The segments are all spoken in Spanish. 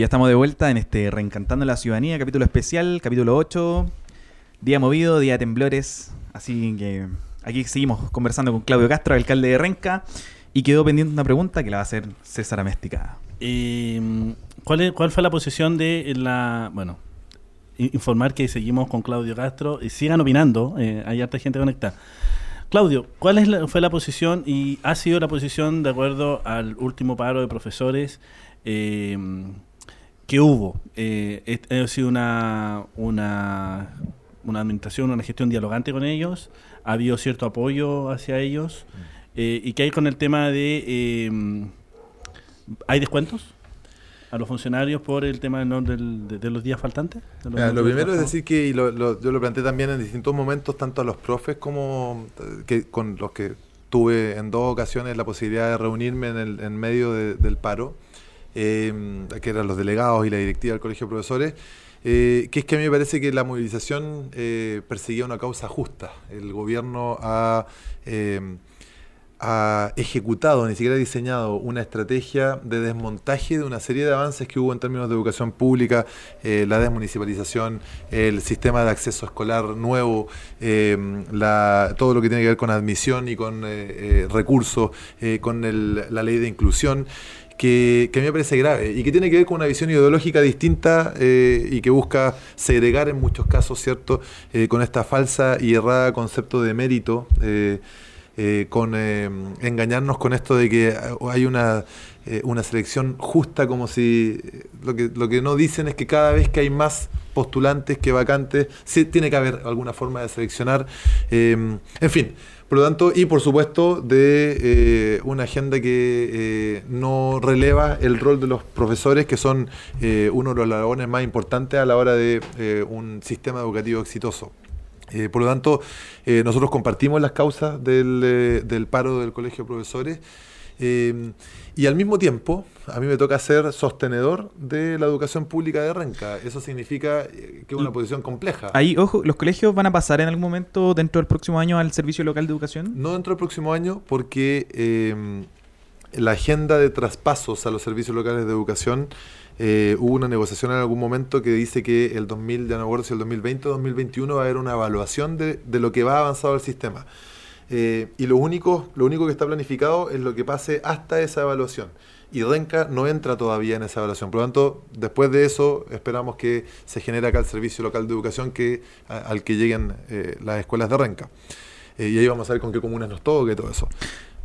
ya estamos de vuelta en este Reencantando la Ciudadanía, capítulo especial, capítulo 8, día movido, día de temblores, así que aquí seguimos conversando con Claudio Castro, alcalde de Renca, y quedó pendiente una pregunta que la va a hacer César Améstica. Eh, ¿cuál, ¿Cuál fue la posición de la... Bueno, informar que seguimos con Claudio Castro y sigan opinando, eh, hay harta gente conectada. Claudio, ¿cuál es fue la posición y ha sido la posición de acuerdo al último paro de profesores eh, que hubo? Eh, ¿Ha sido una, una, una administración, una gestión dialogante con ellos? ¿Ha habido cierto apoyo hacia ellos? Eh, ¿Y qué hay con el tema de... eh, ¿Hay descuentos a los funcionarios por el tema ¿no? del- de, de los días faltantes? Los Mira, lo primero es decir que, y lo- lo- yo lo planteé también en distintos momentos, tanto a los profes como eh, que, con los que tuve en dos ocasiones la posibilidad de reunirme en, el, en medio de- del paro, eh, que eran los delegados y la directiva del Colegio de Profesores, eh, que es que a mí me parece que la movilización eh, perseguía una causa justa. El gobierno ha... eh, ejecutado, ni siquiera diseñado una estrategia de desmontaje de una serie de avances que hubo en términos de educación pública, la desmunicipalización, el sistema de acceso escolar nuevo, todo lo que tiene que ver con admisión y con recursos, con el- la ley de inclusión. Que, a mí me parece grave y que tiene que ver con una visión ideológica distinta eh, y que busca segregar en muchos casos, ¿cierto?, Eh, con esta falsa y errada concepto de mérito, eh, con engañarnos con esto de que hay una, una selección justa, como si lo que, lo que no dicen es que cada vez que hay más postulantes que vacantes, sí tiene que haber alguna forma de seleccionar. en fin, por lo tanto, y por supuesto de eh, una agenda que eh, no releva el rol de los profesores, que son eh, uno de los labores más importantes a la hora de un sistema educativo exitoso. Por lo tanto, nosotros compartimos las causas del, del paro del Colegio de Profesores y al mismo tiempo a mí me toca ser sostenedor de la educación pública de Renca. Eso significa eh, que es una posición compleja. Ahí, ojo, ¿los colegios van a pasar en algún momento dentro del próximo año al Servicio Local de Educación? No dentro del próximo año porque eh, la agenda de traspasos a los servicios locales de educación eh, hubo una negociación en algún momento que dice que el 2000, ya no acuerdo si el 2020 o 2021 va a haber una evaluación de, de lo que va avanzado el sistema. Eh, y lo único, lo único que está planificado es lo que pase hasta esa evaluación. Y Renca no entra todavía en esa evaluación. Por lo tanto, después de eso, esperamos que se genere acá el servicio local de educación que, al que lleguen eh, las escuelas de Renca. Eh, y ahí vamos a ver con qué comunas nos toca y todo eso.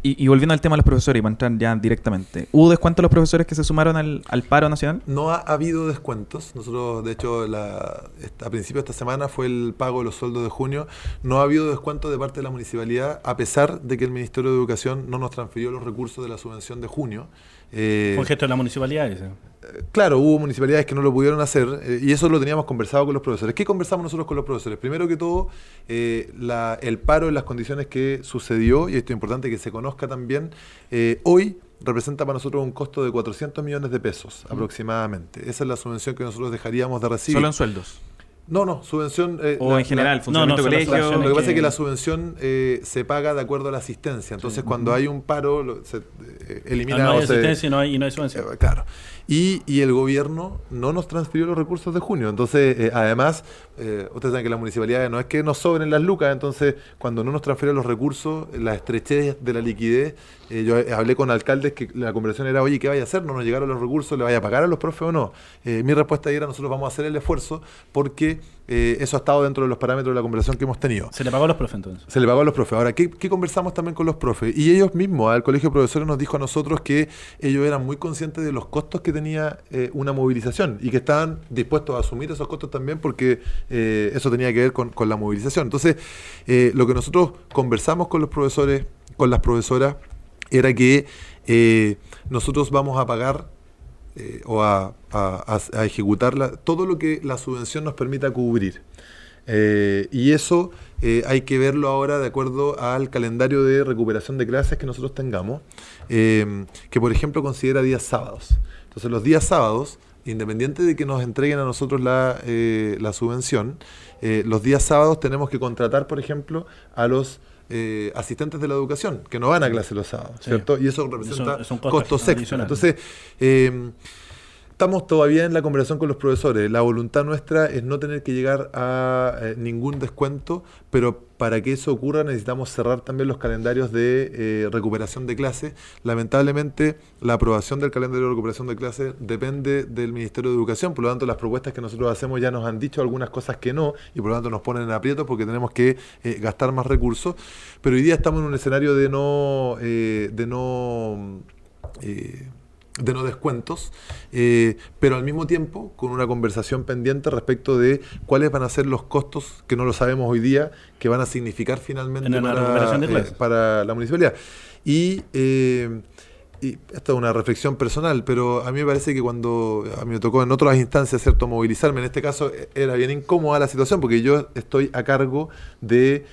Y, volviendo al tema de los profesores, y para entrar ya directamente, ¿hubo descuento a los profesores que se sumaron al, al paro nacional? No ha habido descuentos. Nosotros, de hecho, la, a principio de esta semana fue el pago de los sueldos de junio. No ha habido descuento de parte de la municipalidad, a pesar de que el Ministerio de Educación no nos transfirió los recursos de la subvención de junio. Eh, Fue un gesto de la municipalidad ese. Claro, hubo municipalidades que no lo pudieron hacer eh, y eso lo teníamos conversado con los profesores. ¿Qué conversamos nosotros con los profesores? Primero que todo, eh, la- el paro en las condiciones que sucedió, y esto es importante que se conozca también, eh, hoy representa para nosotros un costo de 400 millones de pesos aproximadamente. Esa es la subvención que nosotros dejaríamos de recibir. Solo en sueldos. No, no, subvención... eh, O la- en general, la- funcionamiento no, las colegio. lo que pasa que- es que la subvención eh, se paga de acuerdo a la asistencia. Entonces, cuando hay un paro, lo- se eh, elimina no hay o se- asistencia y no hay, y no hay subvención. eh, Claro. Y, y el gobierno no nos transfirió los recursos de junio. Entonces, eh, además, eh, ustedes saben que las municipalidades no es que nos sobren las lucas, entonces cuando no nos transfieren los recursos, la estrechez de la liquidez, eh, yo hablé con alcaldes que la conversación era, oye, ¿qué vaya a hacer? ¿No nos llegaron los recursos? ¿Le vaya a pagar a los profes o no? Eh, mi respuesta era, nosotros vamos a hacer el esfuerzo porque eh, eso ha estado dentro de los parámetros de la conversación que hemos tenido. Se le pagó a los profes entonces. Se le pagó a los profes. Ahora, ¿qué, qué conversamos también con los profes? Y ellos mismos, al Colegio de Profesores nos dijo a nosotros que ellos eran muy conscientes de los costos que tenía eh, una movilización y que estaban dispuestos a asumir esos costos también porque eh, eso tenía que ver con, con la movilización. Entonces, eh, lo que nosotros conversamos con los profesores, con las profesoras, era que nosotros vamos a pagar eh, o a, a, a- a ejecutar la- todo lo que la subvención nos permita cubrir. Eh, y eso eh, hay que verlo ahora de acuerdo al calendario de recuperación de clases que nosotros tengamos, que por ejemplo considera días sábados. Entonces los días sábados, independiente de que nos entreguen a nosotros la, la subvención, los días sábados tenemos que contratar, por ejemplo, a los eh, asistentes de la educación, que no van a clase los sábados, Sí. ¿cierto? Y eso representa Es un- es un costo costos extra. adicional. Entonces, eh, Estamos todavía en la conversación con los profesores. La voluntad nuestra es no tener que llegar a eh, ningún descuento, pero para que eso ocurra necesitamos cerrar también los calendarios de eh, recuperación de clases. Lamentablemente, la aprobación del calendario de recuperación de clases depende del Ministerio de Educación, por lo tanto las propuestas que nosotros hacemos ya nos han dicho algunas cosas que no, y por lo tanto nos ponen en aprietos porque tenemos que eh, gastar más recursos. Pero hoy día estamos en un escenario de no... de no de no descuentos, eh, pero al mismo tiempo con una conversación pendiente respecto de cuáles van a ser los costos, que no lo sabemos hoy día, que van a significar finalmente para, eh, para, la municipalidad. Y, eh, y esta es una reflexión personal, pero a mí me parece que cuando a mí me tocó en otras instancias, ¿cierto?, movilizarme, en este caso era bien incómoda la situación, porque yo estoy a cargo de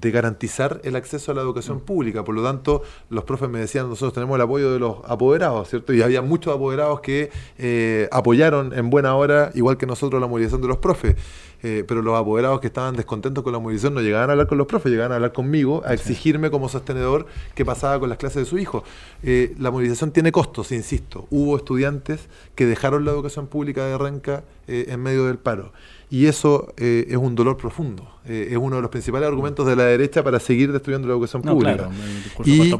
de garantizar el acceso a la educación mm. pública. Por lo tanto, los profes me decían, nosotros tenemos el apoyo de los apoderados, ¿cierto? Y había muchos apoderados que eh, apoyaron en buena hora, igual que nosotros, la movilización de los profes. Eh, pero los apoderados que estaban descontentos con la movilización no llegaban a hablar con los profes, llegaban a hablar conmigo, a exigirme como sostenedor qué pasaba con las clases de su hijo. Eh, la movilización tiene costos, insisto. Hubo estudiantes que dejaron la educación pública de Renca en medio del paro. Y eso eh, es un dolor profundo. Eh, es uno de los principales argumentos de la derecha para seguir destruyendo la educación pública. y,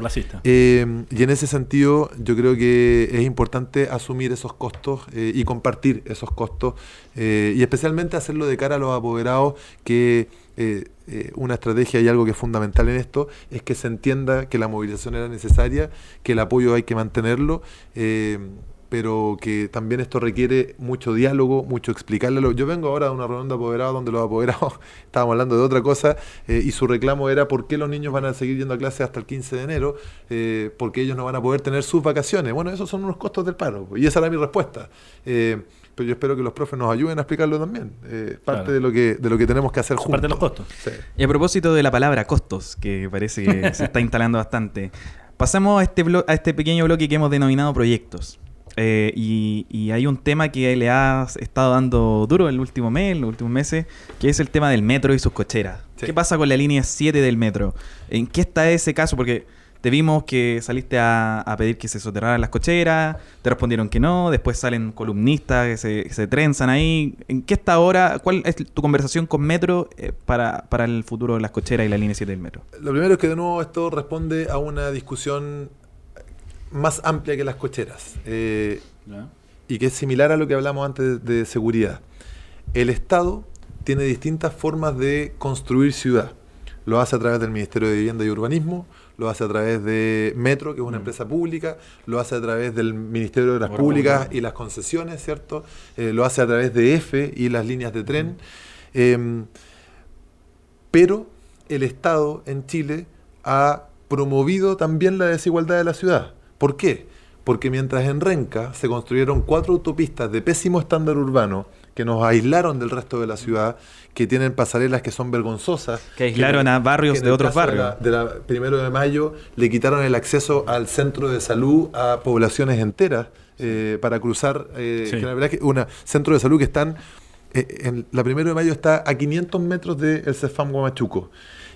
eh, y, en ese sentido, yo creo que es importante asumir esos costos y compartir esos costos. y especialmente hacerlo de cara a los apoderados que una estrategia y algo que es fundamental en esto es que se entienda que la movilización era necesaria, que el apoyo hay que mantenerlo pero que también esto requiere mucho diálogo, mucho explicarle. Yo vengo ahora de una reunión de apoderados donde los apoderados estábamos hablando de otra cosa eh, y su reclamo era por qué los niños van a seguir yendo a clase hasta el 15 de enero, eh, porque ellos no van a poder tener sus vacaciones. Bueno, esos son unos costos del paro y esa era mi respuesta. Eh, pero yo espero que los profes nos ayuden a explicarlo también. parte de lo que de lo que tenemos que hacer juntos. Parte de los costos. Y a propósito de la palabra costos, que parece que se está instalando bastante, pasamos a este, a este pequeño bloque que hemos denominado proyectos. Eh, y, hay un tema que le ha estado dando duro en el último mes, los últimos meses, que es el tema del metro y sus cocheras. ¿Qué pasa con la línea 7 del metro? ¿En qué está ese caso? Porque te vimos que saliste a, pedir que se soterraran las cocheras, te respondieron que no, después salen columnistas que se, se trenzan ahí. ¿En qué está ahora? ¿Cuál es tu conversación con Metro eh, para, para el futuro de las cocheras y la línea 7 del metro? Lo primero es que de nuevo esto responde a una discusión más amplia que las cocheras eh, y que es similar a lo que hablamos antes de, seguridad. El Estado tiene distintas formas de construir ciudad. Lo hace a través del Ministerio de Vivienda y Urbanismo, lo hace a través de Metro, que es una mm. empresa pública, lo hace a través del Ministerio de las Públicas y las concesiones, ¿cierto? Eh, lo hace a través de EFE y las líneas de tren. Mm. Em, pero el Estado en Chile ha promovido también la desigualdad de la ciudad. ¿Por qué? Porque mientras en Renca se construyeron cuatro autopistas de pésimo estándar urbano que nos aislaron del resto de la ciudad, que tienen pasarelas que son vergonzosas. Que aislaron a barrios de otros barrios. De la, primero de mayo le quitaron el acceso al centro de salud a poblaciones enteras eh, para cruzar. Eh, que la verdad es que un centro de salud que están. Eh, en la primero de mayo está a 500 metros del Cefam Guamachuco.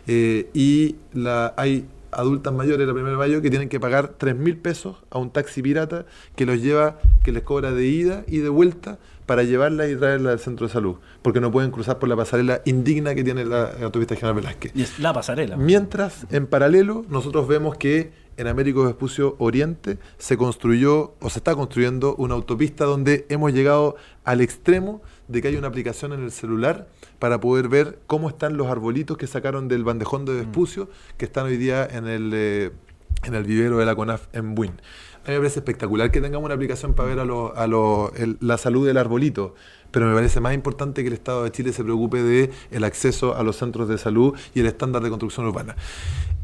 y la, hay adultas mayores la primera de mayo que tienen que pagar 3 mil pesos a un taxi pirata que los lleva, que les cobra de ida y de vuelta para llevarla y traerla al centro de salud, porque no pueden cruzar por la pasarela indigna que tiene la, autopista General Velázquez. Y es la pasarela. Mientras, en paralelo, nosotros vemos que en Américo Vespucio Oriente se construyó o se está construyendo una autopista donde hemos llegado al extremo de que hay una aplicación en el celular para poder ver cómo están los arbolitos que sacaron del bandejón de Vespucio, que están hoy día en el, eh, en el vivero de la CONAF en Buin. A mí me parece espectacular que tengamos una aplicación para ver a, a la salud del arbolito, pero me parece más importante que el Estado de Chile se preocupe de el acceso a los centros de salud y el estándar de construcción urbana.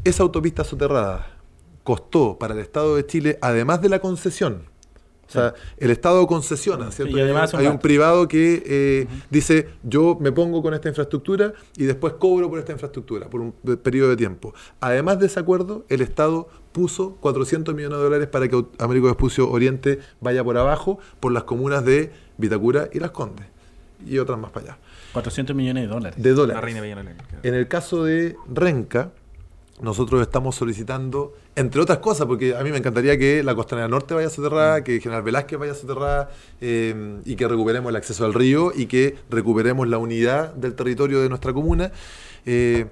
Esa autopista soterrada costó para el Estado de Chile, además de la concesión, o sea, el Estado concesiona, ¿cierto? Y además hay un privado que eh, dice, yo me pongo con esta infraestructura y después cobro por esta infraestructura, por un periodo de tiempo. Además de ese acuerdo, el Estado puso 400 millones de dólares para que Américo Vespucio Oriente vaya por abajo, por las comunas de Vitacura y Las Condes, y otras más para allá. 400 millones de dólares. De dólares. En el caso de Renca, nosotros estamos solicitando, entre otras cosas, porque a mí me encantaría que la Costanera Norte vaya soterrada, que General Velázquez vaya soterrada eh, y que recuperemos el acceso al río y que recuperemos la unidad del territorio de nuestra comuna. Eh,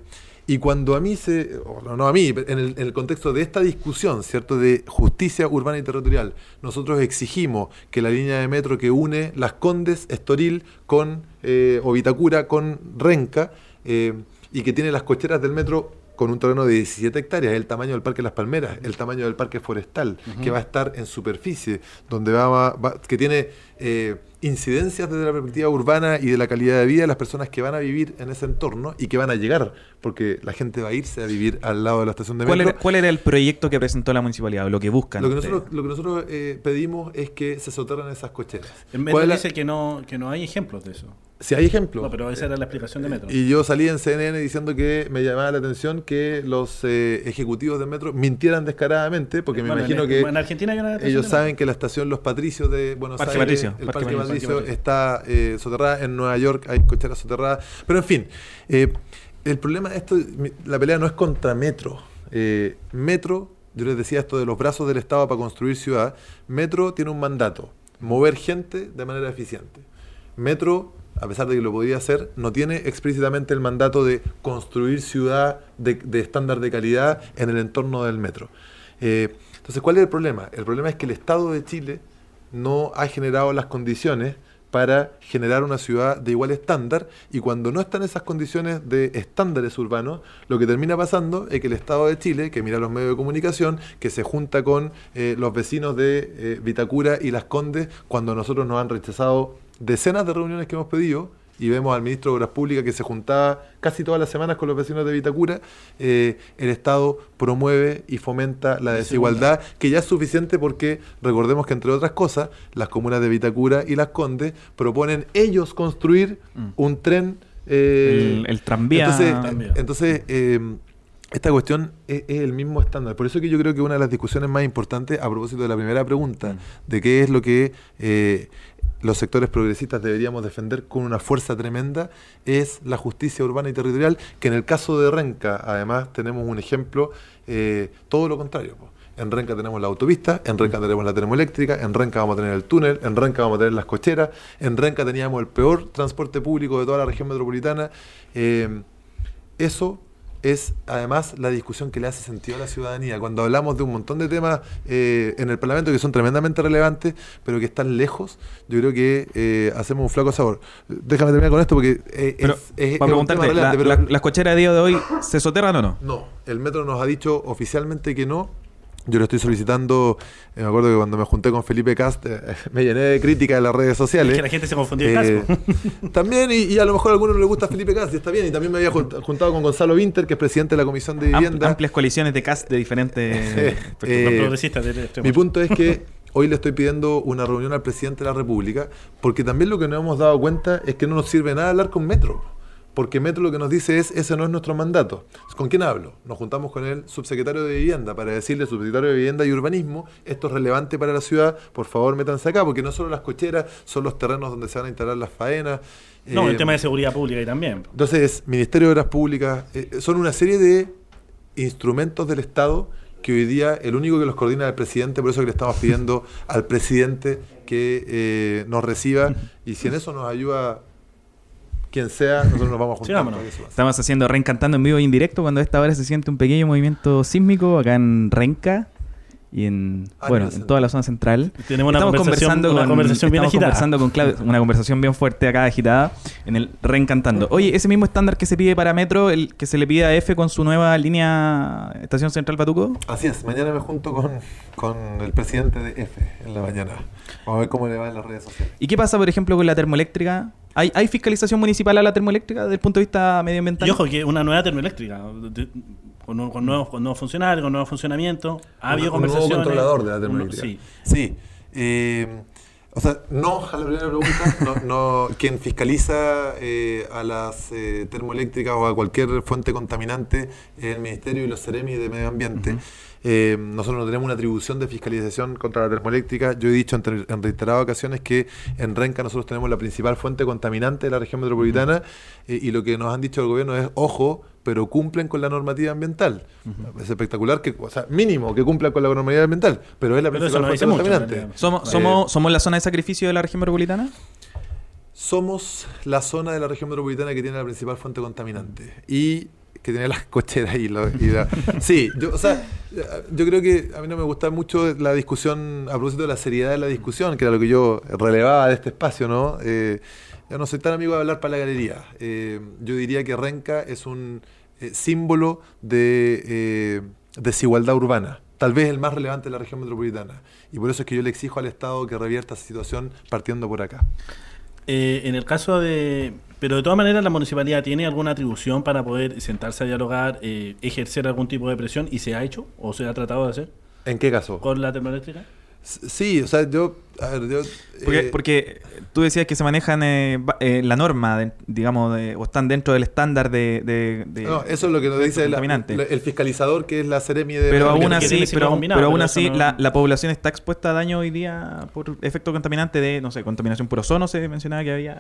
y cuando a mí se, no, no a mí, en el, en el contexto de esta discusión, ¿cierto?, de justicia urbana y territorial, nosotros exigimos que la línea de metro que une Las Condes, Estoril, con, eh, o Vitacura, con Renca, eh, y que tiene las cocheras del metro con un terreno de 17 hectáreas, el tamaño del Parque Las Palmeras, el tamaño del Parque Forestal, que va a estar en superficie, donde va, va- que tiene eh, incidencias desde la perspectiva urbana y de la calidad de vida de las personas que van a vivir en ese entorno y que van a llegar, porque la gente va a irse a vivir al lado de la estación de ¿Cuál metro. era, cuál era el proyecto que presentó la municipalidad o lo que buscan? Lo que nosotros, lo que nosotros eh, pedimos es que se soterren esas cocheras. En ¿Cuál Metro la- dice que no, que no hay ejemplos de eso. Si hay ejemplos. No, pero esa era la explicación de Metro. Y yo salí en CNN diciendo que me llamaba la atención que los eh, ejecutivos del metro mintieran descaradamente, porque me Bueno, imagino en, que en Argentina hay una ellos de saben que la estación Los Patricios de Buenos Parque Aires, Patricio, el Parque Parque, Patricio. Patricio, está eh, soterrada. En Nueva York hay cocheras soterradas. Pero en fin, eh, el problema de esto, la pelea no es contra Metro. Eh, Metro, yo les decía esto de los brazos del Estado para construir ciudad. Metro tiene un mandato, mover gente de manera eficiente. Metro, a pesar de que lo podría hacer, no tiene explícitamente el mandato de construir ciudad de, de estándar de calidad en el entorno del metro. Eh, entonces, ¿cuál es el problema? El problema es que el Estado de Chile no ha generado las condiciones para generar una ciudad de igual estándar y cuando no están esas condiciones de estándares urbanos, lo que termina pasando es que el Estado de Chile, que mira los medios de comunicación, que se junta con eh, los vecinos de eh, Vitacura y Las Condes, cuando nosotros nos han rechazado decenas de reuniones que hemos pedido, y vemos al ministro de Obras Públicas que se juntaba casi todas las semanas con los vecinos de Vitacura, eh, el Estado promueve y fomenta la desigualdad, que ya es suficiente porque recordemos que, entre otras cosas, las comunas de Vitacura y Las Condes proponen ellos construir Mm. un tren. eh, El- el tranvía. Entonces, Tranvía. entonces eh, esta cuestión es, es el mismo estándar. Por eso que yo creo que una de las discusiones más importantes, a propósito de la primera pregunta, Mm. de qué es lo que eh, los sectores progresistas deberíamos defender con una fuerza tremenda, es la justicia urbana y territorial, que en el caso de Renca, además, tenemos un ejemplo, eh, todo lo contrario. po. En Renca tenemos la autopista, en Renca tenemos la termoeléctrica, en Renca vamos a tener el túnel, en Renca vamos a tener las cocheras, en Renca teníamos el peor transporte público de toda la región metropolitana. Eh, eso es además la discusión que le hace sentido a la ciudadanía. Cuando hablamos de un montón de temas eh, en el Parlamento que son tremendamente relevantes, pero que están lejos, yo creo que eh, hacemos un flaco sabor. Déjame terminar con esto porque eh, Pero, es, es- es para un tema preguntarte, la- relevante, pero- la- ¿las cocheras de día de hoy se soterran o no? no, el metro nos ha dicho oficialmente que no. Yo le estoy solicitando, eh, me acuerdo que cuando me junté con Felipe Cast, eh, me llené de crítica en las redes sociales. Es que la gente se confundió Eh, también, y, y a lo mejor a algunos no les gusta Felipe Cast, y está bien. Y también me había junt- juntado con Gonzalo Winter, que es presidente de la Comisión de Vivienda. amplias coaliciones de cast de diferentes... Eh, eh, progresistas extremo. mi punto es que hoy le estoy pidiendo una reunión al presidente de la República, porque también lo que nos hemos dado cuenta es que no nos sirve nada hablar con Metro. Porque Metro lo que nos dice es, ese no es nuestro mandato. ¿Con quién hablo? Nos juntamos con el subsecretario de Vivienda para decirle, subsecretario de Vivienda y Urbanismo, esto es relevante para la ciudad, por favor métanse acá, porque no solo las cocheras, son los terrenos donde se van a instalar las faenas. no, Eh, el tema de seguridad pública y también. entonces, Ministerio de Obras Públicas, eh, son una serie de instrumentos del Estado que hoy día el único que los coordina es el presidente, por eso que le estamos pidiendo al presidente que eh, nos reciba y si en eso nos ayuda quien sea, nosotros nos vamos a juntar. Estamos haciendo Reencantando en vivo e indirecto cuando a esta hora se siente un pequeño movimiento sísmico acá en Renca y en Ah, bueno en central. toda la zona central. Tenemos una estamos conversación, conversando una con, conversación bien estamos agitada. conversando con Claudio, una conversación bien fuerte acá agitada en el Reencantando. Oye, ese mismo estándar que se pide para Metro, el que se le pide a F con su nueva línea Estación Central Patuco. Así es, mañana me junto con, con el presidente de F en la mañana. Vamos a ver cómo le va en las redes sociales. ¿Y qué pasa, por ejemplo, con la termoeléctrica? ¿Hay, hay fiscalización municipal a la termoeléctrica desde el punto de vista medioambiental? Y ojo, que una nueva termoeléctrica, de- con, nu- con nuevos, con nuevos funcionarios, con nuevos funcionamientos. Ha habido Un nuevo conversaciones. controlador de la un- termoeléctrica. Sí. Sí. eh, o sea, no a la primera pregunta. No, no, quien fiscaliza eh, a las eh, termoeléctricas o a cualquier fuente contaminante es el Ministerio y los Ceremi de Medio Ambiente. Eh, nosotros no tenemos una atribución de fiscalización contra la termoeléctrica. Yo he dicho en, ter- en reiteradas ocasiones que en Renca nosotros tenemos la principal fuente contaminante de la región metropolitana eh, y lo que nos han dicho el gobierno es, ojo, pero cumplen con la normativa ambiental. Es espectacular que, o sea, mínimo que cumplan con la normativa ambiental, pero es la Pero principal fuente contaminante. ¿Somos, Eh, somos, ¿Somos la zona de sacrificio de la región metropolitana? Somos la zona de la región metropolitana que tiene la principal fuente contaminante y que tiene las cocheras y, lo- y la- sí, yo, o sea, yo creo que a mí no me gusta mucho la discusión a propósito de la seriedad de la discusión, que era lo que yo relevaba de este espacio, ¿no? Eh, yo no soy tan amigo de hablar para la galería. Eh, yo diría que Renca es un eh, símbolo de eh, desigualdad urbana. Tal vez el más relevante de la región metropolitana. Y por eso es que yo le exijo al Estado que revierta esa situación partiendo por acá. Eh, en el caso de... Pero de todas maneras la municipalidad tiene alguna atribución para poder sentarse a dialogar, eh, ejercer algún tipo de presión y se ha hecho o se ha tratado de hacer ¿En qué caso? con la termoeléctrica. Sí, o sea, yo. A ver, yo. Porque, eh, porque tú decías que se manejan eh, ba- eh, la norma, de- digamos, de- o están dentro del estándar de... de- de- no, eso es lo que nos dice la- contaminante. la- el fiscalizador, que es la Seremi de. pero aún así, pero, pero aún así no- la, la población está expuesta a daño hoy día por efecto contaminante de, no sé, contaminación por ozono, se mencionaba que había...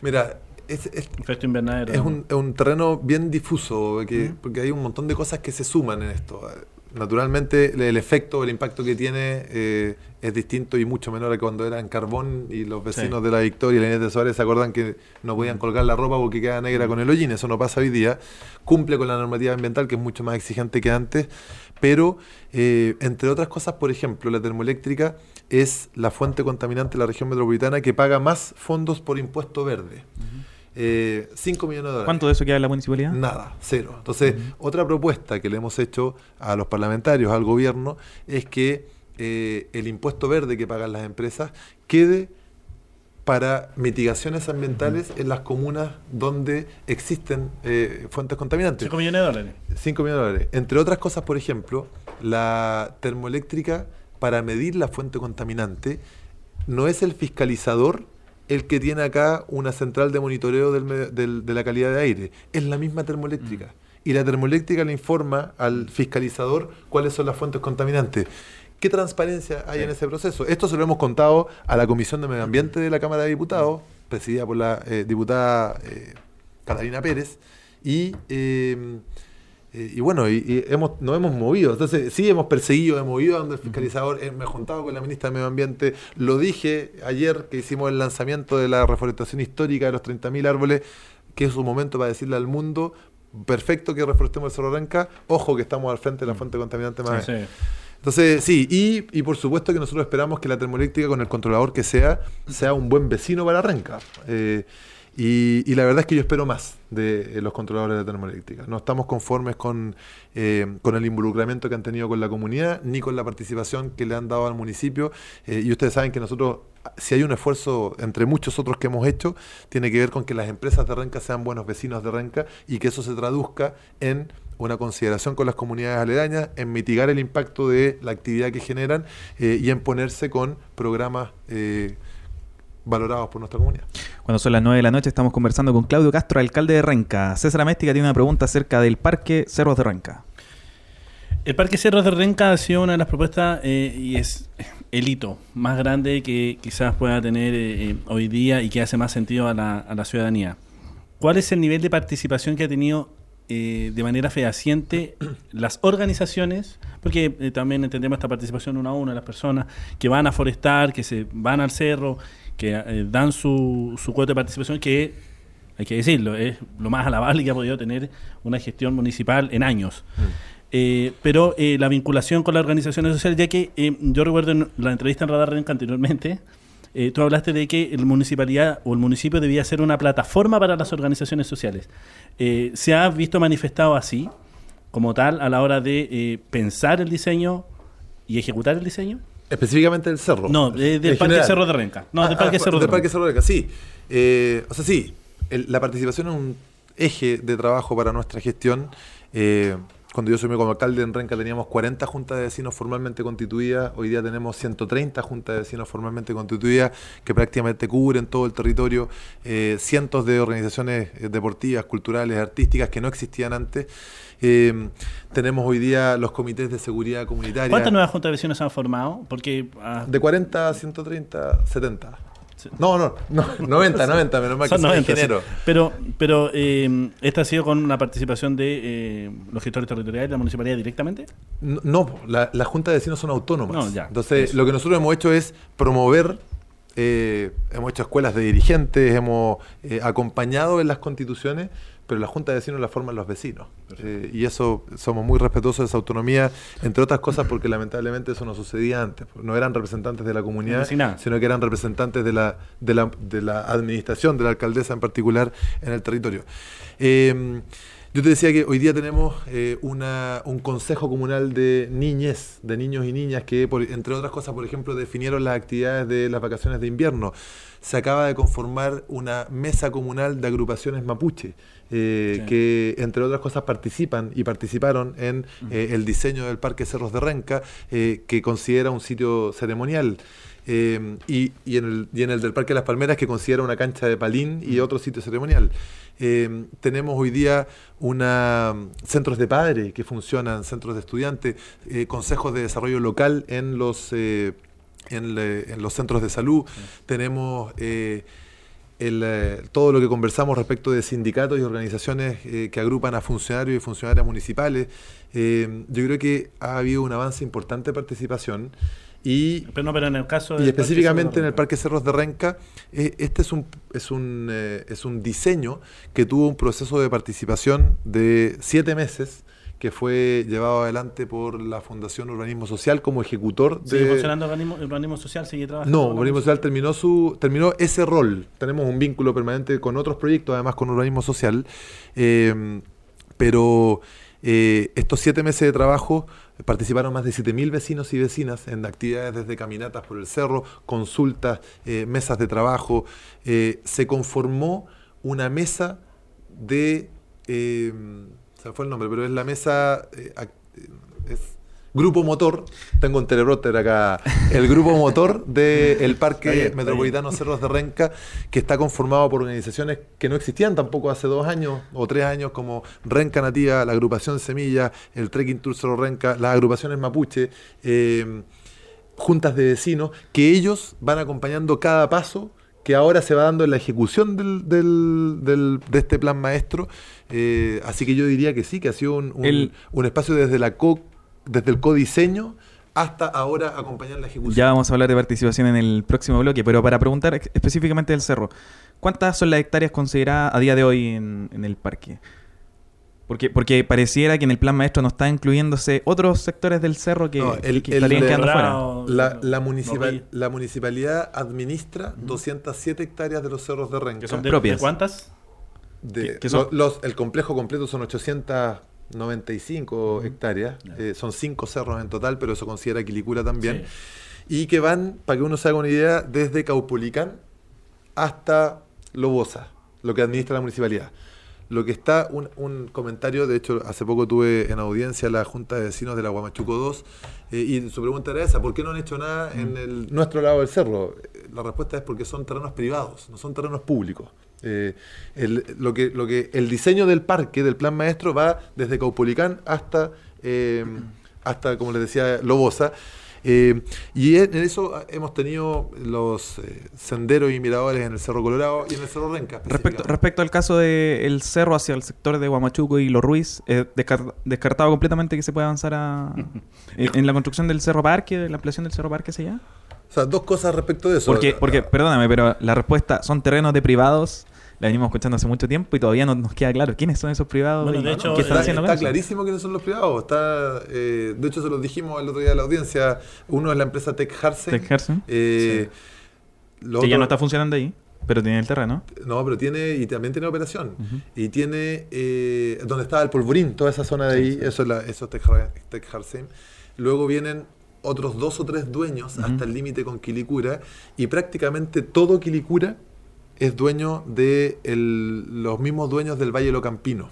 Mira, es, es- Efecto invernadero. es ¿no? un, es un terreno bien difuso, que, porque hay un montón de cosas que se suman en esto. Naturalmente, el, efecto, el impacto que tiene eh, es distinto y mucho menor a cuando era en carbón y los vecinos Sí. de la Victoria y la Inés de Suárez se acuerdan que no podían colgar la ropa porque queda negra con el hollín. Eso no pasa hoy día. Cumple con la normativa ambiental, que es mucho más exigente que antes, pero eh, entre otras cosas, por ejemplo, la termoeléctrica es la fuente contaminante de la región metropolitana que paga más fondos por impuesto verde. 5 millones de dólares. ¿Cuánto de eso queda en la municipalidad? Nada, cero. Entonces, otra propuesta que le hemos hecho a los parlamentarios, al gobierno, es que eh, el impuesto verde que pagan las empresas quede para mitigaciones ambientales en las comunas donde existen eh, fuentes contaminantes. 5 millones de dólares. 5 millones de dólares. Entre otras cosas, por ejemplo, la termoeléctrica, para medir la fuente contaminante, no es el fiscalizador el que tiene acá una central de monitoreo del medio- del- de la calidad de aire. Es la misma termoeléctrica. Y la termoeléctrica le informa al fiscalizador cuáles son las fuentes contaminantes. ¿Qué transparencia hay en ese proceso? Esto se lo hemos contado a la Comisión de Medio Ambiente de la Cámara de Diputados, presidida por la eh, diputada eh, Catalina Pérez, y, eh, y bueno, y, y hemos, nos hemos movido. Entonces, sí hemos perseguido, hemos ido donde el fiscalizador, me he juntado con la ministra de Medio Ambiente, lo dije ayer que hicimos el lanzamiento de la reforestación histórica de los 30.000 árboles, que es un momento para decirle al mundo, perfecto que reforestemos el Cerro Renca, ojo que estamos al frente de la fuente contaminante más Sí. entonces, sí, y, y por supuesto que nosotros esperamos que la termoeléctrica, con el controlador que sea, sea un buen vecino para Renca. Eh, y, y la verdad es que yo espero más de eh, los controladores de termoeléctrica. No estamos conformes con, eh, con el involucramiento que han tenido con la comunidad, ni con la participación que le han dado al municipio. Eh, y ustedes saben que nosotros, si hay un esfuerzo entre muchos otros que hemos hecho, tiene que ver con que las empresas de Renca sean buenos vecinos de Renca y que eso se traduzca en una consideración con las comunidades aledañas, en mitigar el impacto de la actividad que generan y en ponerse con programas valorados por nuestra comunidad. Cuando son las 9 de la noche estamos conversando con Claudio Castro, alcalde de Renca. César Améstica tiene una pregunta acerca del Parque Cerros de Renca. El Parque Cerros de Renca ha sido una de las propuestas eh, y es el hito más grande que quizás pueda tener eh, eh, hoy día y que hace más sentido a la, a la ciudadanía. ¿Cuál es el nivel de participación que ha tenido eh, de manera fehaciente las organizaciones? Porque eh, también entendemos esta participación uno a uno de las personas que van a forestar, que se van al cerro, que eh, dan su, su cuota de participación, que hay que decirlo, es lo más alabable que ha podido tener una gestión municipal en años. Eh, pero eh, la vinculación con las organizaciones sociales, ya que eh, yo recuerdo en la entrevista en Radar Renca anteriormente, tú hablaste de que el municipalidad o el municipio debía ser una plataforma para las organizaciones sociales. ¿Se ha visto manifestado así, como tal, a la hora de pensar el diseño y ejecutar el diseño? Específicamente del cerro. No, de- del Parque general. Cerro de Renca. No, del Ah, Parque ah, Cerro de del Parque Renca. Cerro de Renca, sí. Eh, o sea, sí, el- la participación es un eje de trabajo para nuestra gestión. Eh, cuando yo soy como alcalde en Renca teníamos 40 juntas de vecinos formalmente constituidas, hoy día tenemos 130 juntas de vecinos formalmente constituidas que prácticamente cubren todo el territorio, eh, cientos de organizaciones eh, deportivas, culturales, artísticas que no existían antes. Eh, tenemos hoy día los comités de seguridad comunitaria. ¿Cuántas nuevas juntas de vecinos se han formado? Porque ah, De 40 a 130, 70. No, no, no 90, 90, menos mal que soy 90, ingeniero. sí. Pero, pero eh, ¿esta ha sido con una participación de eh, los gestores territoriales de la municipalidad directamente? No, no, la- las juntas de vecinos son autónomas. No, ya. Entonces, Eso. lo que nosotros hemos hecho es promover, eh, hemos hecho escuelas de dirigentes, hemos eh, acompañado en las constituciones, pero la junta de vecinos la forman los vecinos. Eh, y eso, somos muy respetuosos de esa autonomía, entre otras cosas porque lamentablemente eso no sucedía antes. No eran representantes de la comunidad, sino que eran representantes de la, de la, de la administración, de la alcaldesa en particular, en el territorio. Eh, yo te decía que hoy día tenemos eh, una, un consejo comunal de niñez, de niños y niñas, que por- entre otras cosas, por ejemplo, definieron las actividades de las vacaciones de invierno. Se acaba de conformar una mesa comunal de agrupaciones mapuche, eh, Sí. que entre otras cosas participan y participaron en eh, el diseño del Parque Cerros de Renca, que considera un sitio ceremonial. Eh, y, y en el, y en el del Parque de las Palmeras, que considera una cancha de palín y otro sitio ceremonial. Eh, tenemos hoy día una centros de padres que funcionan, centros de estudiantes, eh, consejos de desarrollo local en los, eh, en, le- en los centros de salud. Tenemos eh, el, eh, todo lo que conversamos respecto de sindicatos y organizaciones eh, que agrupan a funcionarios y funcionarias municipales. Eh, yo creo que ha habido un avance importante de participación y Pero no, pero en el caso y del específicamente en el Parque Cerros de Renca, eh, este es un, es, un, eh, es un diseño que tuvo un proceso de participación de siete meses que fue llevado adelante por la Fundación Urbanismo Social como ejecutor ¿Sigue de... funcionando organismo, el organismo social? ¿Sigue trabajando? No, Urbanismo Social terminó, su, terminó ese rol. Tenemos un vínculo permanente con otros proyectos, además con Urbanismo Social. Eh, pero estos siete meses de trabajo participaron más de 7.000 vecinos y vecinas en actividades desde caminatas por el cerro, consultas, eh, mesas de trabajo. Eh, se conformó una mesa de... eh, se me fue el nombre, pero es la mesa... eh, eh, es Grupo Motor, tengo un teleprompter acá, el Grupo Motor del Parque Está bien, está Metropolitano Cerros de Renca, que está conformado por organizaciones que no existían tampoco hace dos años o tres años, como Renca Nativa, la agrupación Semilla, el Trekking Tour Cerro Renca, las agrupaciones Mapuche, eh, juntas de vecinos, que ellos van acompañando cada paso que ahora se va dando en la ejecución del, del- del- de este plan maestro. Eh, así que yo diría que sí, que ha sido un, un- El- un espacio desde, la co, desde el codiseño hasta ahora acompañar la ejecución. Ya vamos a hablar de participación en el próximo bloque, pero para preguntar específicamente del cerro, ¿cuántas son las hectáreas consideradas a día de hoy en, en el parque? Porque, porque pareciera que en el plan maestro no está incluyéndose otros sectores del cerro que, No, el- que el estarían quedando fuera. La, municipal, la municipalidad administra 207 hectáreas de los cerros de Renca. ¿Que son de, propias. de cuántas? De- que- que son- lo- los- el complejo completo son 895 hectáreas. Eh, son cinco cerros en total, pero eso considera Quilicura también. Y que van, para que uno se haga una idea, desde Caupolicán hasta Lobosa, lo que administra la municipalidad. Lo que está, un, un comentario, de hecho, hace poco tuve en audiencia la Junta de Vecinos de la Guamachuco 2, eh, y su pregunta era esa, ¿por qué no han hecho nada en el, nuestro lado del cerro? La respuesta es porque son terrenos privados, no son terrenos públicos. Eh, el, lo que, lo que, el diseño del parque, del plan maestro, va desde Caupolicán hasta, eh, hasta como les decía, Lobosa. Eh, y en eso hemos tenido los eh, senderos y miradores en el Cerro Colorado y en el Cerro Renca. Respecto, respecto al caso del cerro hacia el sector de Guamachuco y Los Ruiz, eh, descar- descartado completamente que se pueda avanzar a, en, en la construcción del Cerro Parque, de la ampliación del Cerro Parque hacia allá. O sea, dos cosas respecto de eso. Porque, porque, perdóname, pero la respuesta son terrenos de privados. La venimos escuchando hace mucho tiempo y todavía no nos queda claro quiénes son esos privados Bueno, y de hecho, qué están está, haciendo con está clarísimo quiénes son los privados. Está, eh, de hecho, se los dijimos el otro día a la audiencia. Uno es la empresa Tech Harsen. Tech Harsen, eh, lo que ya no está funcionando ahí, pero tiene el terreno. No, pero tiene, y también tiene operación. Y tiene, eh, donde estaba el polvorín, toda esa zona de ahí, eso es, la, eso es Tech, Tech. Luego vienen otros dos o tres dueños hasta el límite con Quilicura, y prácticamente todo Quilicura es dueño de el- los mismos dueños del Valle Locampino.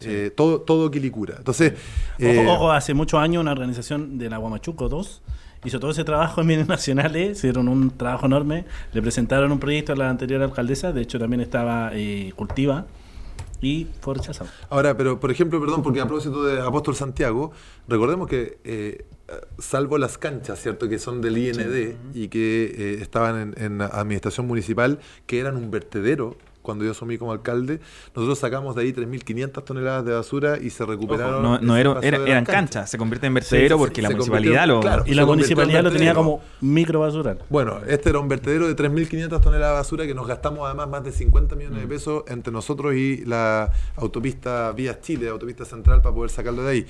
Eh, todo, todo Quilicura. Entonces, eh, Ojo, ojo, hace muchos años una organización de la Guamachuco 2 hizo todo ese trabajo en bienes nacionales, hicieron un trabajo enorme, le presentaron un proyecto a la anterior alcaldesa, de hecho también estaba eh, Cultiva, y fue rechazado. Ahora, pero por ejemplo, perdón, porque a propósito de Apóstol Santiago, recordemos que eh, salvo las canchas, ¿cierto? Que son del IND y que eh, estaban en, en administración municipal, que eran un vertedero cuando yo asumí como alcalde, nosotros sacamos de ahí 3.500 toneladas de basura y se recuperaron. no, era, era- eran canchas. canchas, se convierte en vertedero Sí, porque la municipalidad lo... claro. Y la municipalidad lo tenía como micro basural. Bueno, este era un vertedero de 3.500 toneladas de basura que nos gastamos además más de 50 millones Mm. de pesos entre nosotros y la autopista Vías Chile, autopista central, para poder sacarlo de ahí.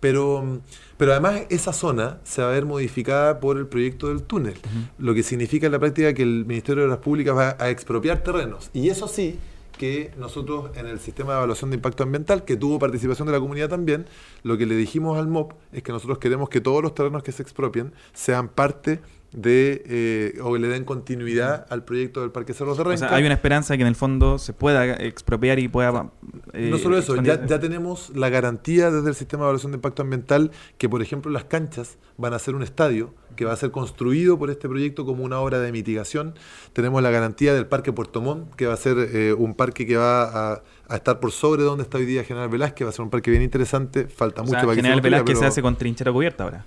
Pero, pero además esa zona se va a ver modificada por el proyecto del túnel, lo que significa en la práctica que el Ministerio de Obras Públicas va a expropiar terrenos. Y eso sí que nosotros en el sistema de evaluación de impacto ambiental, que tuvo participación de la comunidad también, lo que le dijimos al MOP es que nosotros queremos que todos los terrenos que se expropien sean parte de, eh, o le den continuidad al proyecto del Parque Cerros de O Renca. sea, hay una esperanza de que en el fondo se pueda expropiar y pueda... eh, no solo eso, ya, ya tenemos la garantía desde el sistema de evaluación de impacto ambiental que, por ejemplo, las canchas van a ser un estadio que va a ser construido por este proyecto como una obra de mitigación. Tenemos la garantía del Parque Puerto Montt, que va a ser eh, un parque que va a, a estar por sobre donde está hoy día General Velázquez, va a ser un parque bien interesante, falta o mucho sea, para que General se construya, Velázquez se hace con trinchera cubierta ahora.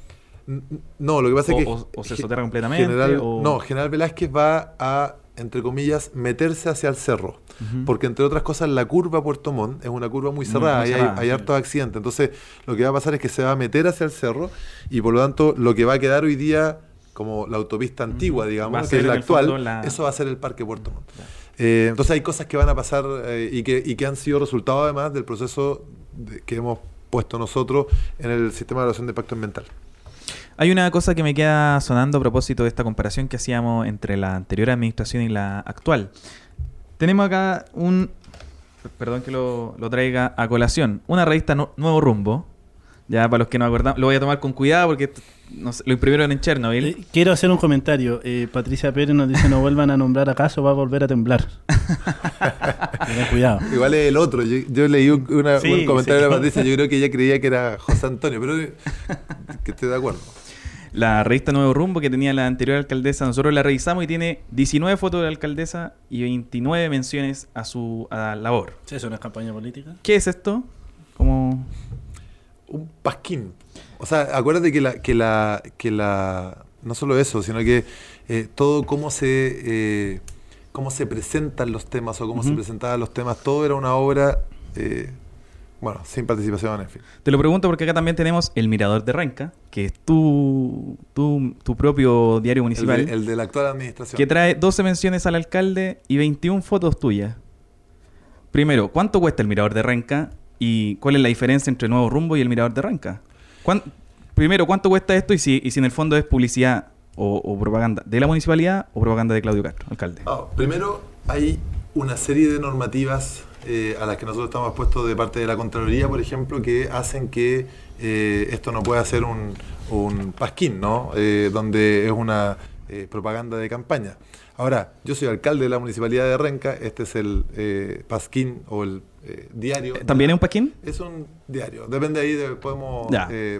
No, lo que pasa O- es que. o- o se soterra completamente, General, o- No, General Velázquez va a, entre comillas, meterse hacia el cerro. Porque, entre otras cosas, la curva Puerto Montt es una curva muy Muy- cerrada y hay- cerrada, hay, sí. hartos accidentes. Entonces, lo que va a pasar es que se va a meter hacia el cerro y, por lo tanto, lo que va a quedar hoy día como la autopista antigua, digamos, que es la actual, la- eso va a ser el Parque Puerto Montt. Eh, entonces, hay cosas que van a pasar eh, y, que, y que han sido resultado, además, del proceso de- que hemos puesto nosotros en el sistema de evaluación de impacto ambiental. Hay una cosa que me queda sonando a propósito de esta comparación que hacíamos entre la anterior administración y la actual. Tenemos acá un... Perdón que lo, lo traiga a colación. Una revista Nu- Nuevo Rumbo. Ya para los que no acordamos, lo voy a tomar con cuidado porque esto- no sé, lo imprimieron en Chernobyl. Eh, quiero hacer un comentario. Eh, Patricia Pérez nos dice no vuelvan a nombrar acaso, va a volver a temblar. Tengan cuidado. Igual es el otro. Yo, yo leí un, una- Sí, un comentario sí. de la Patricia. Yo creo que ella creía que era José Antonio, pero eh, que estoy de acuerdo. La revista Nuevo Rumbo que tenía la anterior alcaldesa, nosotros la revisamos y tiene 19 fotos de la alcaldesa y 29 menciones a su a labor. Sí, ¿Eso no es campaña política? ¿Qué es esto? Como Un pasquín. O sea, acuérdate que la, que la, que la, no solo eso, sino que eh, todo cómo se, eh, cómo se presentan los temas o cómo se presentaban los temas, todo era una obra, eh, bueno, sin participación, en fin. Te lo pregunto porque acá también tenemos El Mirador de Renca, que es tu, tu, tu propio diario El municipal, de, el de la actual administración. que trae 12 menciones al alcalde y 21 fotos tuyas. Primero, ¿cuánto cuesta el Mirador de Renca y cuál es la diferencia entre Nuevo Rumbo y el Mirador de Renca? ¿Cuán- Primero, ¿cuánto cuesta esto y si, y si en el fondo es publicidad o, o propaganda de la municipalidad o propaganda de Claudio Castro, alcalde? Ah, primero, hay una serie de normativas eh, a las que nosotros estamos expuestos de parte de la Contraloría, por ejemplo, que hacen que eh, esto no pueda ser un, un pasquín, ¿no? Eh, donde es una propaganda de campaña. Ahora, yo soy alcalde de la Municipalidad de Renca, este es el pasquín o el diario. ¿También es un paquín? Es un diario, depende ahí, de, podemos,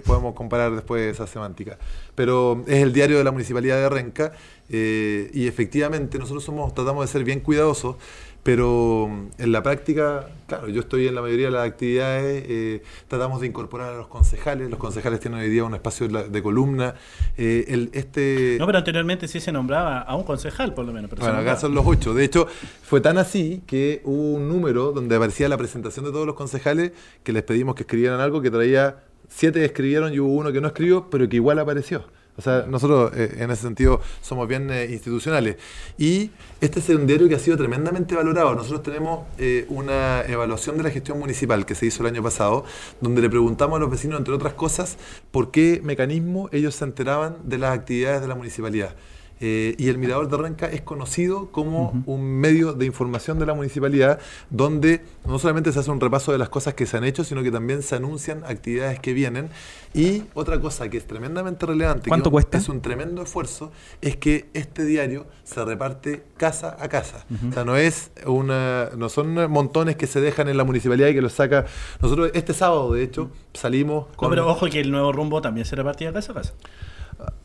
podemos comparar después esa semántica. Pero es el diario de la Municipalidad de Renca y efectivamente nosotros somos, tratamos de ser bien cuidadosos, pero mm, en la práctica, claro, yo estoy en la mayoría de las actividades, eh, tratamos de incorporar a los concejales, los concejales tienen hoy día un espacio de, la- de columna, eh, el, este... No, pero anteriormente sí se nombraba a un concejal, por lo menos. Pero Bueno, acá son los ocho. De hecho, fue tan así que hubo un número donde aparecía la presentación de todos los concejales que les pedimos que escribieran algo que traía siete escribieron y hubo uno que no escribió, pero que igual apareció. O sea, nosotros eh, en ese sentido somos bien eh, institucionales. Y este es un diario que ha sido tremendamente valorado. Nosotros tenemos eh, una evaluación de la gestión municipal que se hizo el año pasado, donde le preguntamos a los vecinos, entre otras cosas, por qué mecanismo ellos se enteraban de las actividades de la municipalidad. Eh, y el Mirador de Renca es conocido como un medio de información de la municipalidad donde no solamente se hace un repaso de las cosas que se han hecho, sino que también se anuncian actividades que vienen. Y otra cosa que es tremendamente relevante, ¿Cuánto que es un- cuesta? es un tremendo esfuerzo, es que este diario se reparte casa a casa. O sea, no es una, no son montones que se dejan en la municipalidad y que los saca. Nosotros este sábado, de hecho, salimos No, con pero ojo que el nuevo rumbo también se repartía casa a casa.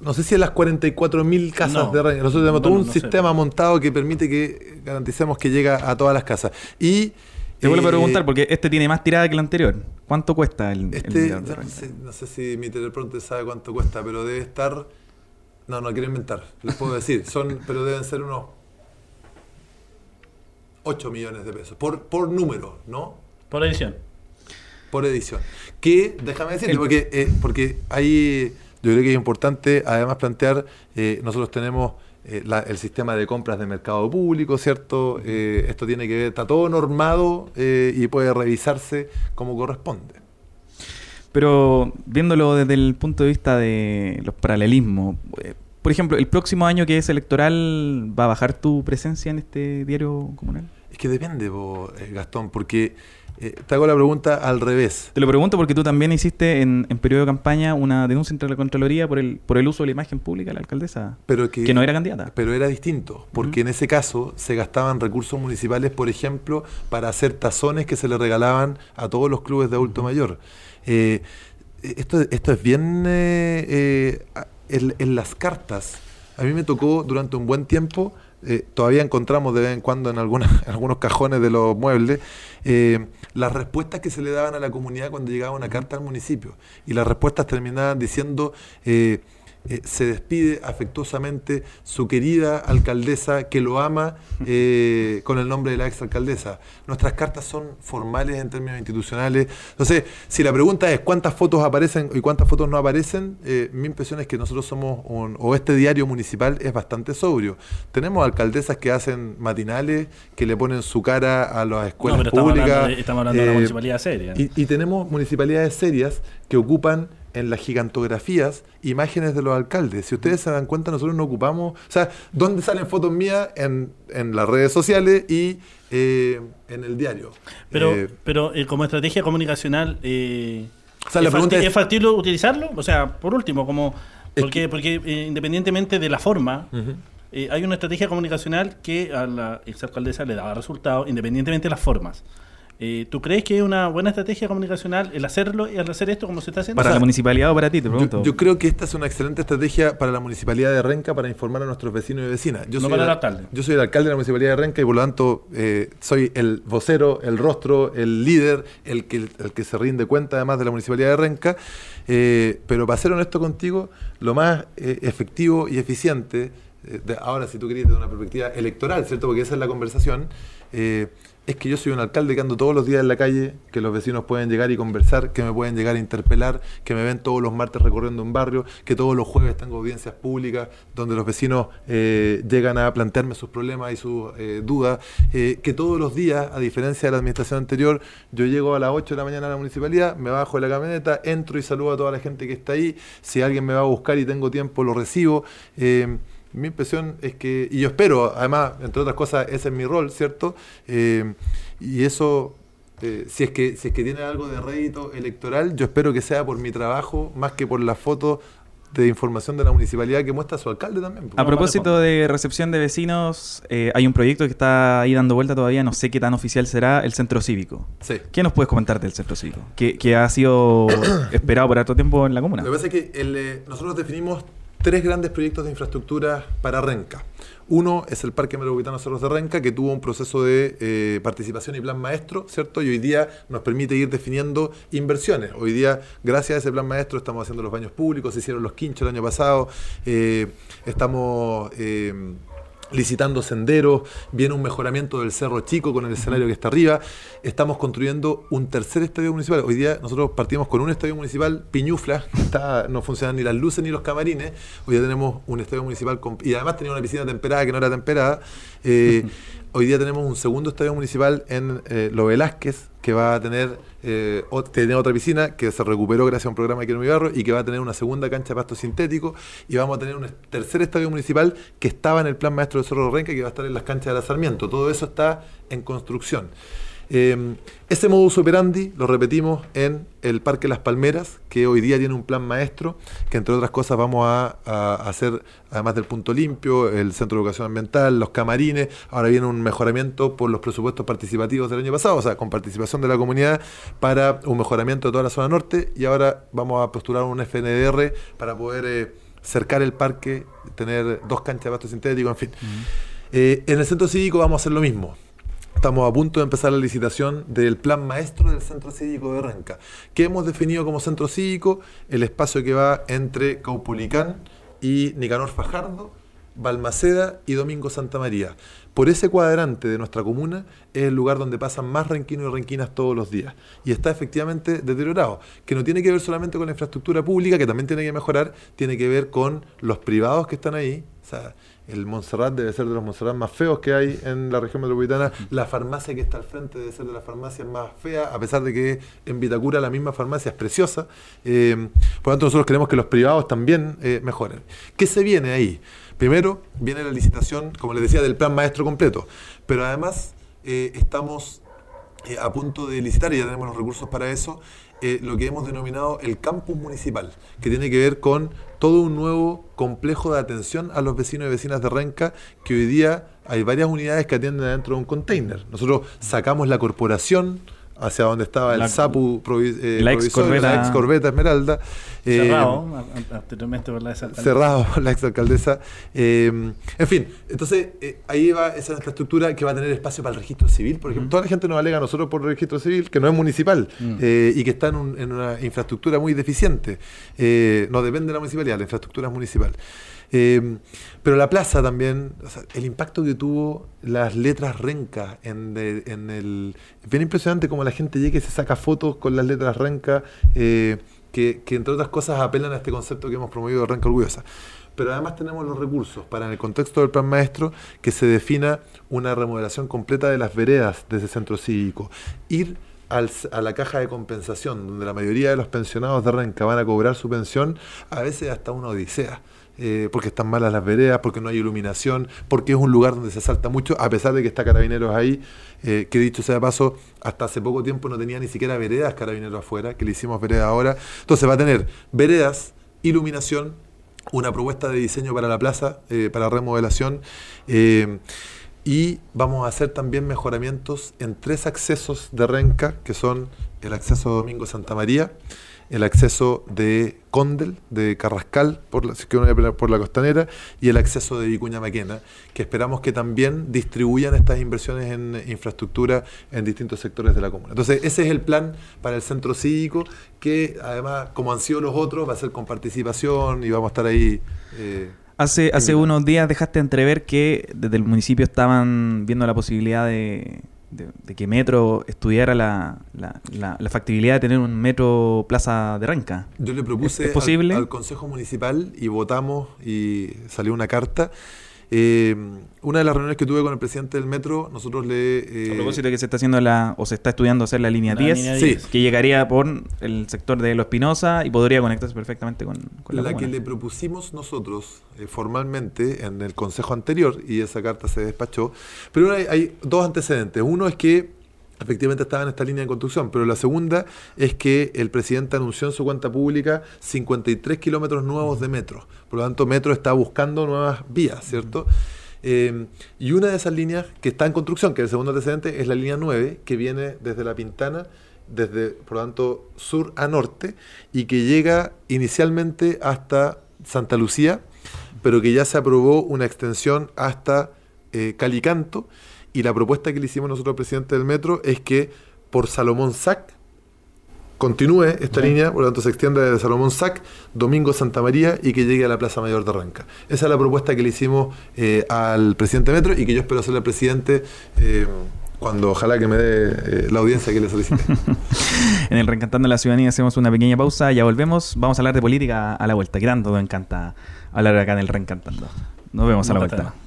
No sé si en las 44.000 casas No. de Renca. Nosotros tenemos todo un no sé. sistema montado que permite que garanticemos que llega a todas las casas. Y Te vuelvo a Eh, preguntar, porque este tiene más tirada que el anterior. ¿Cuánto cuesta el, Este, de no, sé, no sé si mi teleprompter sabe cuánto cuesta, pero debe estar. No, no quiero inventar, les puedo decir. Son, pero deben ser unos 8 millones de pesos. Por, por número, ¿no? Por edición. Por edición. Que, déjame decirte, El- porque, eh, porque ahí yo creo que es importante además plantear, eh, nosotros tenemos eh, la- el sistema de compras de mercado público, ¿cierto? Eh, esto tiene que ver, está todo normado y puede revisarse como corresponde. Pero viéndolo desde el punto de vista de los paralelismos, por ejemplo, el próximo año que es electoral, ¿va a bajar tu presencia en este diario comunal? Es que depende, Gastón, porque eh, te hago la pregunta al revés. Te lo pregunto porque tú también hiciste en, en periodo de campaña una denuncia entre la Contraloría por el, por el uso de la imagen pública de la alcaldesa, Pero que, que no era candidata. Pero era distinto, porque en ese caso se gastaban recursos municipales, por ejemplo, para hacer tazones que se le regalaban a todos los clubes de adulto mayor. Eh, esto, esto es bien eh, eh, en, en las cartas. A mí me tocó durante un buen tiempo, eh, todavía encontramos de vez en cuando en, algunas, en algunos cajones de los muebles, eh, las respuestas que se le daban a la comunidad cuando llegaba una carta al municipio. Y las respuestas terminaban diciendo... eh, eh, se despide afectuosamente su querida alcaldesa que lo ama eh, con el nombre de la exalcaldesa. Nuestras cartas son formales en términos institucionales. Entonces, si la pregunta es cuántas fotos aparecen y cuántas fotos no aparecen, eh, mi impresión es que nosotros somos, un- o este diario municipal es bastante sobrio. Tenemos alcaldesas que hacen matinales, que le ponen su cara a las No, escuelas pero estamos públicas. hablando de, estamos hablando de una municipalidad seria. y, y tenemos municipalidades serias que ocupan en las gigantografías imágenes de los alcaldes. Si ustedes se dan cuenta, nosotros no ocupamos... O sea, ¿dónde salen fotos mías? En, en las redes sociales y eh, en el diario. Pero, Eh, pero eh, como estrategia comunicacional, eh, O sea, la ¿es, pregunta facti- es- ¿es factible utilizarlo? O sea, por último, como porque, porque independientemente de la forma, eh, hay una estrategia comunicacional que a la exalcaldesa le daba resultados, independientemente de las formas. Eh, ¿Tú crees que es una buena estrategia comunicacional el hacerlo y el hacer esto como se está haciendo? Para O sea, la municipalidad o para ti, te pregunto. Yo, yo creo que esta es una excelente estrategia para la municipalidad de Renca para informar a nuestros vecinos y vecinas. Yo No soy para el el- alcalde. Yo soy el alcalde de la municipalidad de Renca y por lo tanto eh, soy el vocero, el rostro, el líder, el que, el que se rinde cuenta además de la municipalidad de Renca. Eh, pero para ser honesto contigo, lo más eh, efectivo y eficiente, eh, de- ahora si tú querías desde una perspectiva electoral, ¿cierto? Porque esa es la conversación. eh, es que yo soy un alcalde que ando todos los días en la calle, que los vecinos pueden llegar y conversar, que me pueden llegar a interpelar, que me ven todos los martes recorriendo un barrio, que todos los jueves tengo audiencias públicas donde los vecinos eh, llegan a plantearme sus problemas y sus eh, dudas, eh, que todos los días, a diferencia de la administración anterior, yo llego a las 8 de la mañana a la municipalidad, me bajo de la camioneta, entro y saludo a toda la gente que está ahí, si alguien me va a buscar y tengo tiempo, lo recibo. Mi impresión es que, y yo espero, además, entre otras cosas, ese es mi rol, ¿cierto? Eh, y eso, eh, si, es que, si es que tiene algo de rédito electoral, yo espero que sea por mi trabajo, más que por las fotos de información de la municipalidad que muestra su alcalde también. A propósito de recepción de vecinos, eh, hay un proyecto que está ahí dando vuelta todavía, no sé qué tan oficial será, el centro cívico. Sí. ¿Qué nos puedes comentar del centro cívico? Que, que ha sido esperado por harto tiempo en la comuna. Lo que pasa es que el, eh, nosotros definimos tres grandes proyectos de infraestructura para Renca. Uno es el Parque Metropolitano Cerros de Renca, que tuvo un proceso de eh, participación y plan maestro, ¿cierto? Y hoy día nos permite ir definiendo inversiones. Hoy día, gracias a ese plan maestro, estamos haciendo los baños públicos, se hicieron los quinchos el año pasado, eh, estamos... eh, licitando senderos, viene un mejoramiento del Cerro Chico con el escenario que está arriba, estamos construyendo un tercer estadio municipal. Hoy día nosotros partimos con un estadio municipal piñufla, que está, no funcionan ni las luces ni los camarines, hoy día tenemos un estadio municipal con- y además tenía una piscina temperada que no era temperada. Eh, hoy día tenemos un segundo estadio municipal en eh, Lo Velázquez, que va a tener, eh, tiene otra piscina que se recuperó gracias a un programa aquí en mi barrio y que va a tener una segunda cancha de pasto sintético y vamos a tener un tercer estadio municipal que estaba en el plan maestro de Cerro Renca que va a estar en las canchas de la Sarmiento. Todo eso está en construcción. Eh, ese modus operandi lo repetimos en el Parque Las Palmeras, que hoy día tiene un plan maestro, que entre otras cosas vamos a, a hacer, además del punto limpio, el centro de educación ambiental, los camarines, ahora viene un mejoramiento por los presupuestos participativos del año pasado, o sea, con participación de la comunidad para un mejoramiento de toda la zona norte, y ahora vamos a postular un FNDR para poder eh, cercar el parque, tener dos canchas de pasto sintético, en fin. Eh, en el centro cívico vamos a hacer lo mismo Estamos a punto de empezar la licitación del plan maestro del Centro Cívico de Renca, que hemos definido como centro cívico el espacio que va entre Caupolicán y Nicanor Fajardo, Balmaceda y Domingo Santa María. Por ese cuadrante de nuestra comuna es el lugar donde pasan más renquinos y renquinas todos los días. Y está efectivamente deteriorado, que no tiene que ver solamente con la infraestructura pública, que también tiene que mejorar, tiene que ver con los privados que están ahí. O sea, el Montserrat debe ser de los Montserrat más feos que hay en la región metropolitana. La farmacia que está al frente debe ser de las farmacias más feas, a pesar de que en Vitacura la misma farmacia es preciosa. Eh, por lo tanto, nosotros queremos que los privados también eh, mejoren. ¿Qué se viene ahí? Primero, viene la licitación, como les decía, del plan maestro completo. Pero además, eh, estamos a punto de licitar, y ya tenemos los recursos para eso, lo que hemos denominado el campus municipal, que tiene que ver con todo un nuevo complejo de atención a los vecinos y vecinas de Renca, que hoy día hay varias unidades que atienden dentro de un container. Nosotros sacamos la corporación hacia donde estaba el SAPU eh, la, ex corbeta, Esmeralda. Eh, cerrado, anteriormente por la exalcaldesa. Cerrado la exalcaldesa. Eh, en fin, entonces eh, ahí va esa infraestructura que va a tener espacio para el registro civil. Por ejemplo, toda la gente nos alega a nosotros por el registro civil, que no es municipal mm. y que está en, una infraestructura muy deficiente. no depende de la municipalidad, la infraestructura es municipal. Pero la plaza también, el impacto que tuvo las letras Renca en, en el... Es bien impresionante como la gente llega y se saca fotos con las letras Renca. Eh, que, entre otras cosas apelan a este concepto que hemos promovido de Renca Orgullosa. Pero además tenemos los recursos para, en el contexto del plan maestro, que se defina una remodelación completa de las veredas de ese centro cívico. Ir a la caja de compensación, donde la mayoría de los pensionados de Renca van a cobrar su pensión, a veces hasta una odisea. Eh, porque están malas las veredas, porque no hay iluminación, porque es un lugar donde se salta mucho, a pesar de que está Carabineros ahí, eh, que dicho sea de paso, hasta hace poco tiempo no tenía ni siquiera veredas Carabineros afuera, que le hicimos veredas ahora. Entonces va a tener veredas, iluminación, una propuesta de diseño para la plaza, eh, para remodelación. y vamos a hacer también mejoramientos en tres accesos de Renca, que son el acceso Domingo Santa María, el acceso de Condel, de Carrascal, por la, por la costanera, y el acceso de Vicuña Maquena, que esperamos que también distribuyan estas inversiones en infraestructura en distintos sectores de la comuna. Entonces, ese es el plan para el centro cívico, que además, como han sido los otros, va a ser con participación y vamos a estar ahí. Eh, hace, hace unos días dejaste entrever que desde el municipio estaban viendo la posibilidad de de, que Metro estudiara la, la, factibilidad de tener un Metro Plaza de Renca. Yo le propuse al, Consejo Municipal y votamos y salió una carta eh, una de las reuniones que tuve con el presidente del metro, nosotros le... Eh, a propósito de que se está haciendo la, o se está estudiando hacer la línea 10, que llegaría por el sector de Lo Espinosa y podría conectarse perfectamente con, la La que le propusimos nosotros eh, formalmente en el consejo anterior, y esa carta se despachó, pero hay dos antecedentes. Uno es que efectivamente estaba en esta línea de construcción, pero la segunda es que el presidente anunció en su cuenta pública 53 kilómetros nuevos de metro. Por lo tanto, Metro está buscando nuevas vías, ¿cierto? Eh, y una de esas líneas que está en construcción, que es el segundo antecedente, es la línea 9, que viene desde La Pintana, desde, por lo tanto, sur a norte, y que llega inicialmente hasta Santa Lucía, pero que ya se aprobó una extensión hasta eh, Calicanto, y la propuesta que le hicimos nosotros al presidente del metro es que por Salomón Sac continúe esta línea, por lo tanto se extiende desde Salomón Sac, Domingo Santa María y que llegue a la Plaza Mayor de Arranca. Esa es la propuesta que le hicimos eh, al presidente Metro y que yo espero hacerle al presidente eh, cuando ojalá que me dé eh, la audiencia que le solicite. en el Reencantando la Ciudadanía hacemos una pequeña pausa, ya volvemos, vamos a hablar de política a la vuelta, que tanto me encanta hablar acá en el Reencantando. Nos vemos a la vuelta.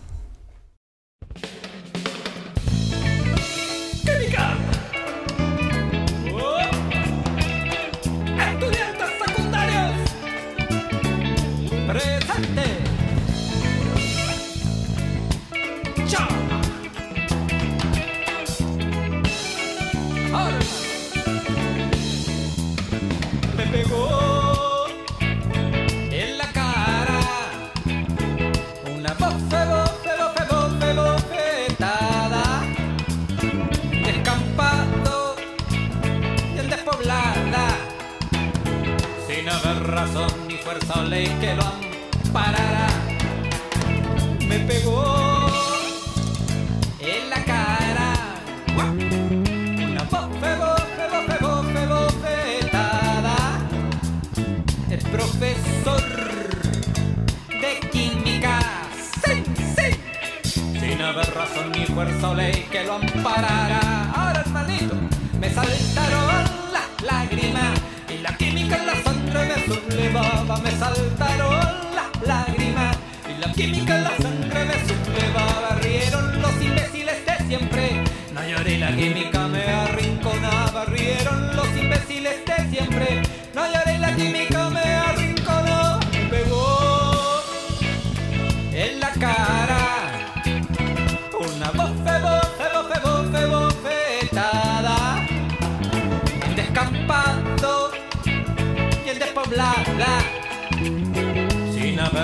Que lo amparara. Ahora, hermanito, me saltaron las lágrimas y la química en la sangre me sublevaba. Me saltaron las lágrimas y la química en la sangre me sublevaba. Rieron los imbéciles de siempre. No lloré, la química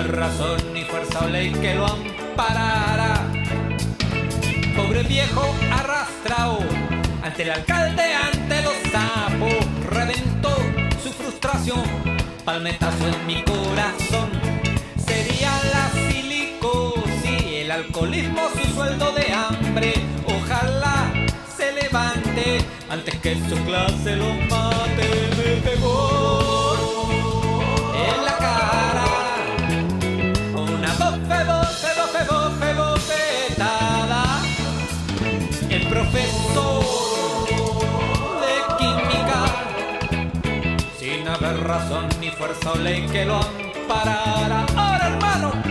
razón ni fuerza o ley que lo amparara. Pobre viejo arrastrado ante el alcalde, ante los sapos. Reventó su frustración, palmetazo en mi corazón. Sería la silicosis, el alcoholismo, su sueldo de hambre. Ojalá se levante antes que su clase lo mate. Me pegó fuerza o ley que lo amparara. Ahora, hermano,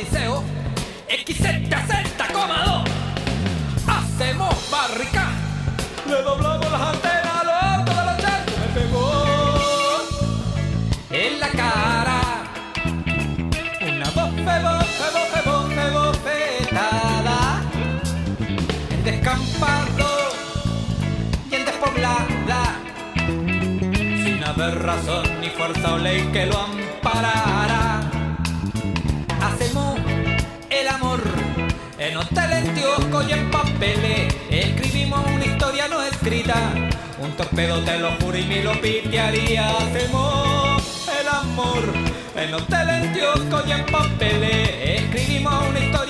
liceo. XZZ,2. Hacemos barricas. Le doblamos las antenas a los autos de los chanchos. Me pegó en la cara. Una bofe, bofe, bofe, bofe, bofetada. En descampado y en despoblada. Sin haber razón ni fuerza o ley que lo amparara. Papeles. Escribimos una historia no escrita. Un torpedo te lo juro y me lo pitearía. Hacemos el amor en hotel, en y en papeles. Escribimos una historia